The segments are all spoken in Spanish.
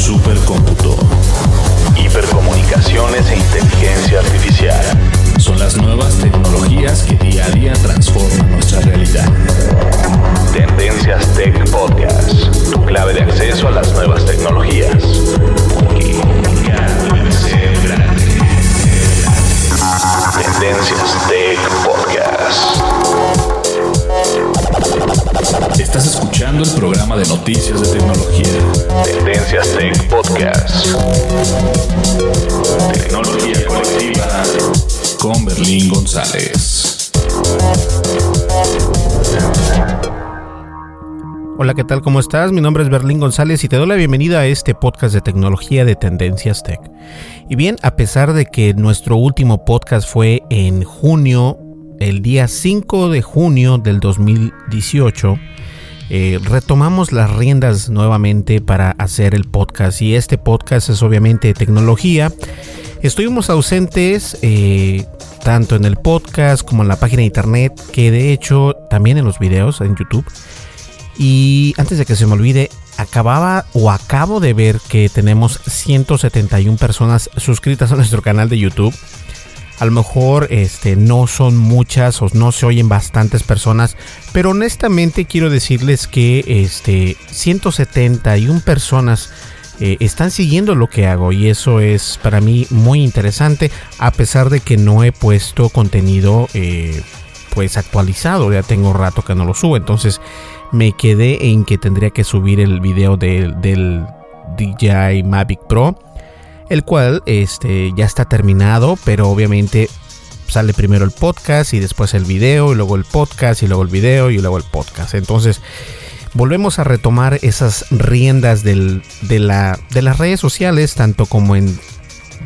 Supercómputo, hipercomunicaciones e inteligencia artificial. Son las nuevas tecnologías que día a día transforman nuestra realidad. Tendencias Tech Podcast, Hola, ¿qué tal? ¿Cómo estás? Mi nombre es Berlín González y te doy la bienvenida a este podcast de tecnología de Tendencias Tech. Y bien, a pesar de que nuestro último podcast fue en junio, el día 5 de junio del 2018, eh, retomamos las riendas nuevamente para hacer el podcast y este podcast es obviamente tecnología. Estuvimos ausentes eh, tanto en el podcast como en la página de internet, que de hecho también en los videos en YouTube. Y antes de que se me olvide, acababa o acabo de ver que tenemos 171 personas suscritas a nuestro canal de YouTube. A lo mejor este, no son muchas o no se oyen bastantes personas, pero honestamente quiero decirles que este, 171 personas eh, están siguiendo lo que hago y eso es para mí muy interesante a pesar de que no he puesto contenido eh, pues actualizado, ya tengo rato que no lo subo, entonces me quedé en que tendría que subir el video del DJI Mavic Pro, el cual este, ya está terminado, pero obviamente sale primero el podcast y después el video y luego el podcast y luego el video y luego el podcast. Entonces volvemos a retomar esas riendas de, la, de las redes sociales, tanto como en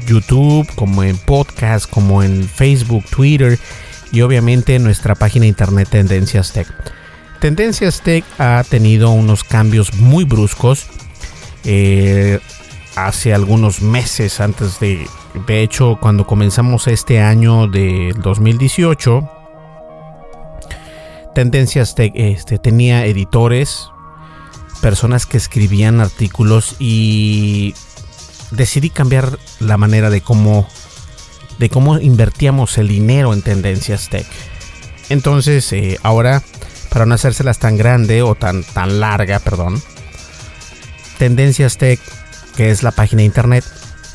YouTube, como en podcast, como en Facebook, Twitter y obviamente nuestra página de internet Tendencias Tech. Tendencias Tech ha tenido unos cambios muy bruscos. Eh, hace algunos meses antes de, de hecho, cuando comenzamos este año del 2018, Tendencias Tech este, tenía editores, personas que escribían artículos y decidí cambiar la manera de cómo de cómo invertíamos el dinero en Tendencias Tech. Entonces, eh, ahora para no hacérselas tan grande o tan, tan larga, perdón. Tendencias Tech, que es la página de internet,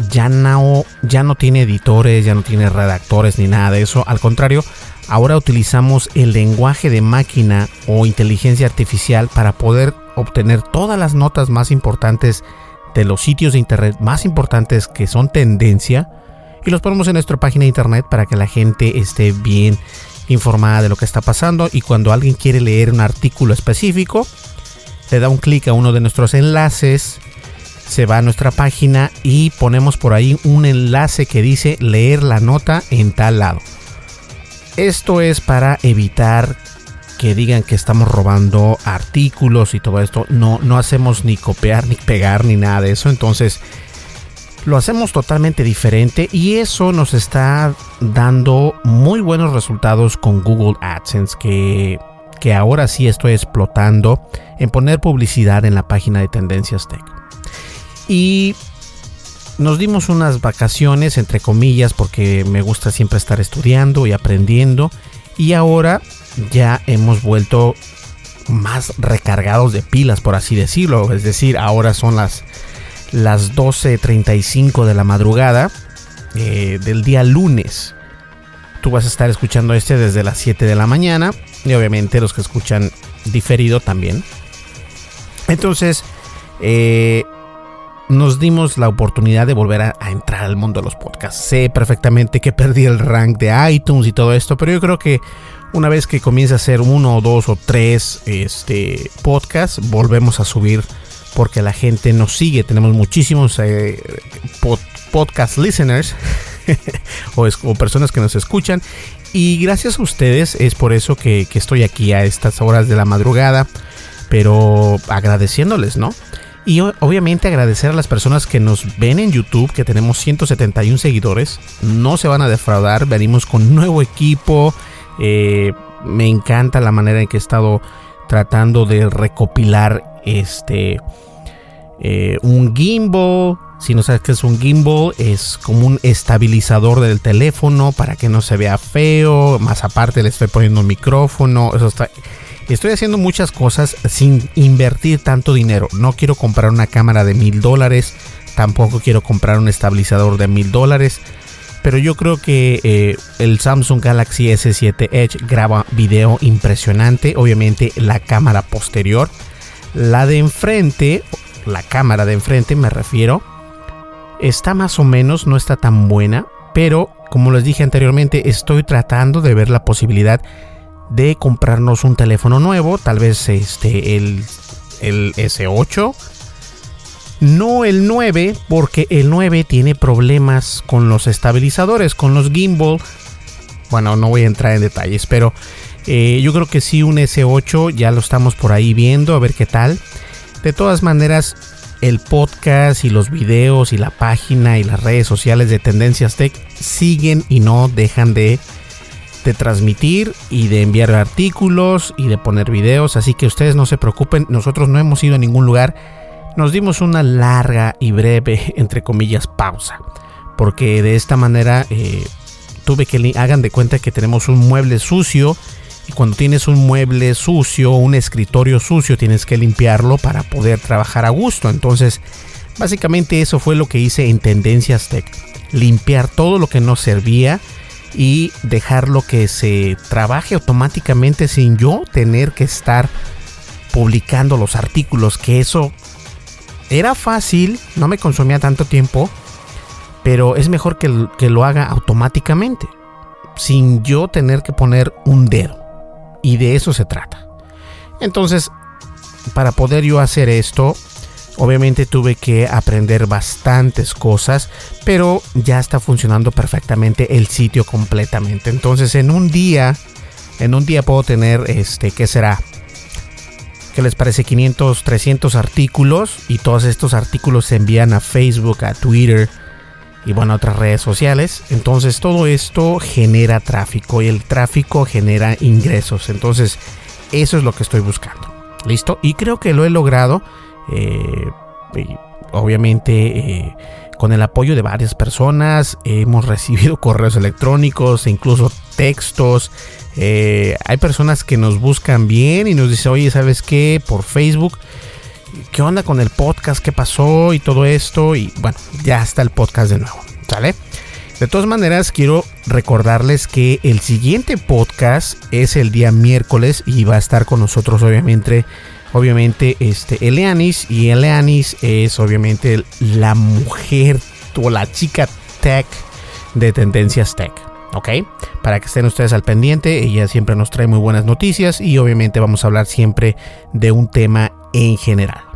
ya no, ya no tiene editores, ya no tiene redactores ni nada de eso. Al contrario, ahora utilizamos el lenguaje de máquina o inteligencia artificial para poder obtener todas las notas más importantes de los sitios de internet más importantes que son tendencia y los ponemos en nuestra página de internet para que la gente esté bien informada de lo que está pasando y cuando alguien quiere leer un artículo específico, le da un clic a uno de nuestros enlaces, se va a nuestra página y ponemos por ahí un enlace que dice leer la nota en tal lado. Esto es para evitar que digan que estamos robando artículos y todo esto. No, no hacemos ni copiar, ni pegar, ni nada de eso. Entonces, lo hacemos totalmente diferente y eso nos está dando muy buenos resultados con Google AdSense que, que ahora sí estoy explotando en poner publicidad en la página de Tendencias Tech. Y nos dimos unas vacaciones, entre comillas, porque me gusta siempre estar estudiando y aprendiendo. Y ahora ya hemos vuelto más recargados de pilas, por así decirlo. Es decir, ahora son las, las 12.35 de la madrugada eh, del día lunes. Tú vas a estar escuchando este desde las 7 de la mañana. Y obviamente los que escuchan diferido también. Entonces, eh, nos dimos la oportunidad de volver a, entrar al mundo de los podcasts. Sé perfectamente que perdí el rank de iTunes y todo esto, pero yo creo que una vez que comience a hacer uno o dos o tres este, podcasts, volvemos a subir porque la gente nos sigue. Tenemos muchísimos eh, podcast listeners o, personas que nos escuchan. Y gracias a ustedes es por eso que estoy aquí a estas horas de la madrugada, pero agradeciéndoles, ¿no? Y obviamente agradecer a las personas que nos ven en YouTube, que tenemos 171 seguidores. No se van a defraudar, venimos con nuevo equipo. Eh, me encanta la manera en que he estado tratando de recopilar este eh, un gimbal. Si no sabes qué es un gimbal, es como un estabilizador del teléfono para que no se vea feo. Más aparte le estoy poniendo un micrófono. Eso está Estoy haciendo muchas cosas sin invertir tanto dinero. No quiero comprar una cámara de mil dólares. Tampoco quiero comprar un estabilizador de mil dólares. Pero yo creo que eh, el Samsung Galaxy S7 Edge graba video impresionante. Obviamente la cámara posterior. La de enfrente, la cámara de enfrente me refiero, está más o menos, no está tan buena. Pero como les dije anteriormente, estoy tratando de ver la posibilidad de comprarnos un teléfono nuevo, tal vez este el, el S8. No el 9, porque el 9 tiene problemas con los estabilizadores, con los gimbal. Bueno, no voy a entrar en detalles, pero eh, yo creo que sí un S8 ya lo estamos por ahí viendo, a ver qué tal. De todas maneras, el podcast y los videos y la página y las redes sociales de Tendencias Tech siguen y no dejan de de transmitir y de enviar artículos y de poner videos, así que ustedes no se preocupen, nosotros no hemos ido a ningún lugar, nos dimos una larga y breve, entre comillas, pausa, porque de esta manera eh, tuve que hagan de cuenta que tenemos un mueble sucio cuando tienes un mueble sucio, un escritorio sucio, tienes que limpiarlo para poder trabajar a gusto, entonces básicamente eso fue lo que hice en Tendencias Tech, limpiar todo lo que no servía, y dejarlo que se trabaje automáticamente sin yo tener que estar publicando los artículos, que eso era fácil, no me consumía tanto tiempo, pero es mejor que, que lo haga automáticamente, sin yo tener que poner un dedo. Y de eso se trata. Entonces, para poder yo hacer esto, Obviamente tuve que aprender bastantes cosas, pero ya está funcionando perfectamente el sitio completamente. Entonces en un día, en un día puedo tener, este, ¿qué será? ¿Qué les parece? 500, 300 artículos y todos estos artículos se envían a Facebook, a Twitter y bueno, otras redes sociales. Entonces todo esto genera tráfico y el tráfico genera ingresos. Entonces eso es lo que estoy buscando. ¿Listo? Y creo que lo he logrado eh, obviamente eh, con el apoyo de varias personas hemos recibido correos electrónicos e incluso textos. Eh, hay personas que nos buscan bien y nos dicen, oye, ¿sabes qué? Por Facebook, ¿qué onda con el podcast? ¿Qué pasó? Y todo esto. Y bueno, ya está el podcast de nuevo. ¿Sale? De todas maneras, quiero recordarles que el siguiente podcast es el día miércoles y va a estar con nosotros, obviamente, obviamente este Eleanis y Eleanis es obviamente la mujer o la chica tech de Tendencias Tech. ¿ok? Para que estén ustedes al pendiente, ella siempre nos trae muy buenas noticias y obviamente vamos a hablar siempre de un tema en general.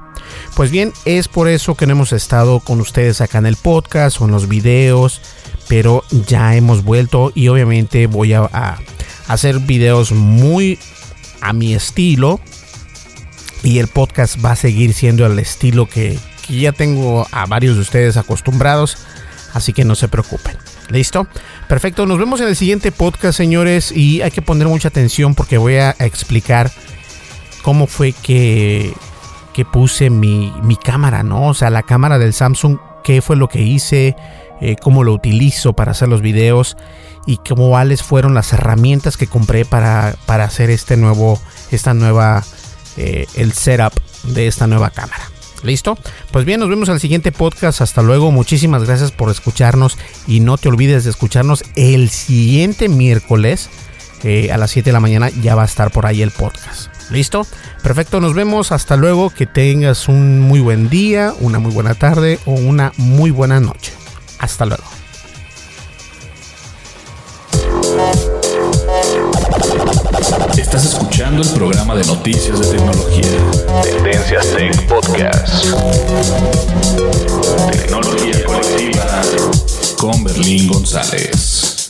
Pues bien, es por eso que no hemos estado con ustedes acá en el podcast o en los videos, pero ya hemos vuelto y obviamente voy a, hacer videos muy a mi estilo, y el podcast va a seguir siendo el estilo que, que ya tengo a varios de ustedes acostumbrados, así que no se preocupen. ¿Listo? Perfecto, nos vemos en el siguiente podcast, señores, y hay que poner mucha atención porque voy a explicar cómo fue que, que puse mi, mi cámara, ¿no? O sea, la cámara del Samsung, qué fue lo que hice, eh, cómo lo utilizo para hacer los videos y cuáles fueron las herramientas que compré para, para hacer este nuevo, esta nueva, eh, el setup de esta nueva cámara. ¿Listo? Pues bien, nos vemos al siguiente podcast. Hasta luego. Muchísimas gracias por escucharnos. Y no te olvides de escucharnos el siguiente miércoles eh, a las 7 de la mañana. Ya va a estar por ahí el podcast. ¿Listo? Perfecto, nos vemos. Hasta luego. Que tengas un muy buen día, una muy buena tarde o una muy buena noche. Hasta luego. Estás escuchando el programa de noticias de tecnología. Tendencias Tech Podcast. Tecnología colectiva con Berlín González.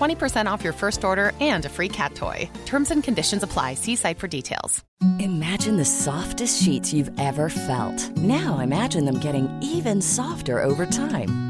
20% off your first order and a free cat toy. Terms and conditions apply. See site for details. Imagine the softest sheets you've ever felt. Now imagine them getting even softer over time.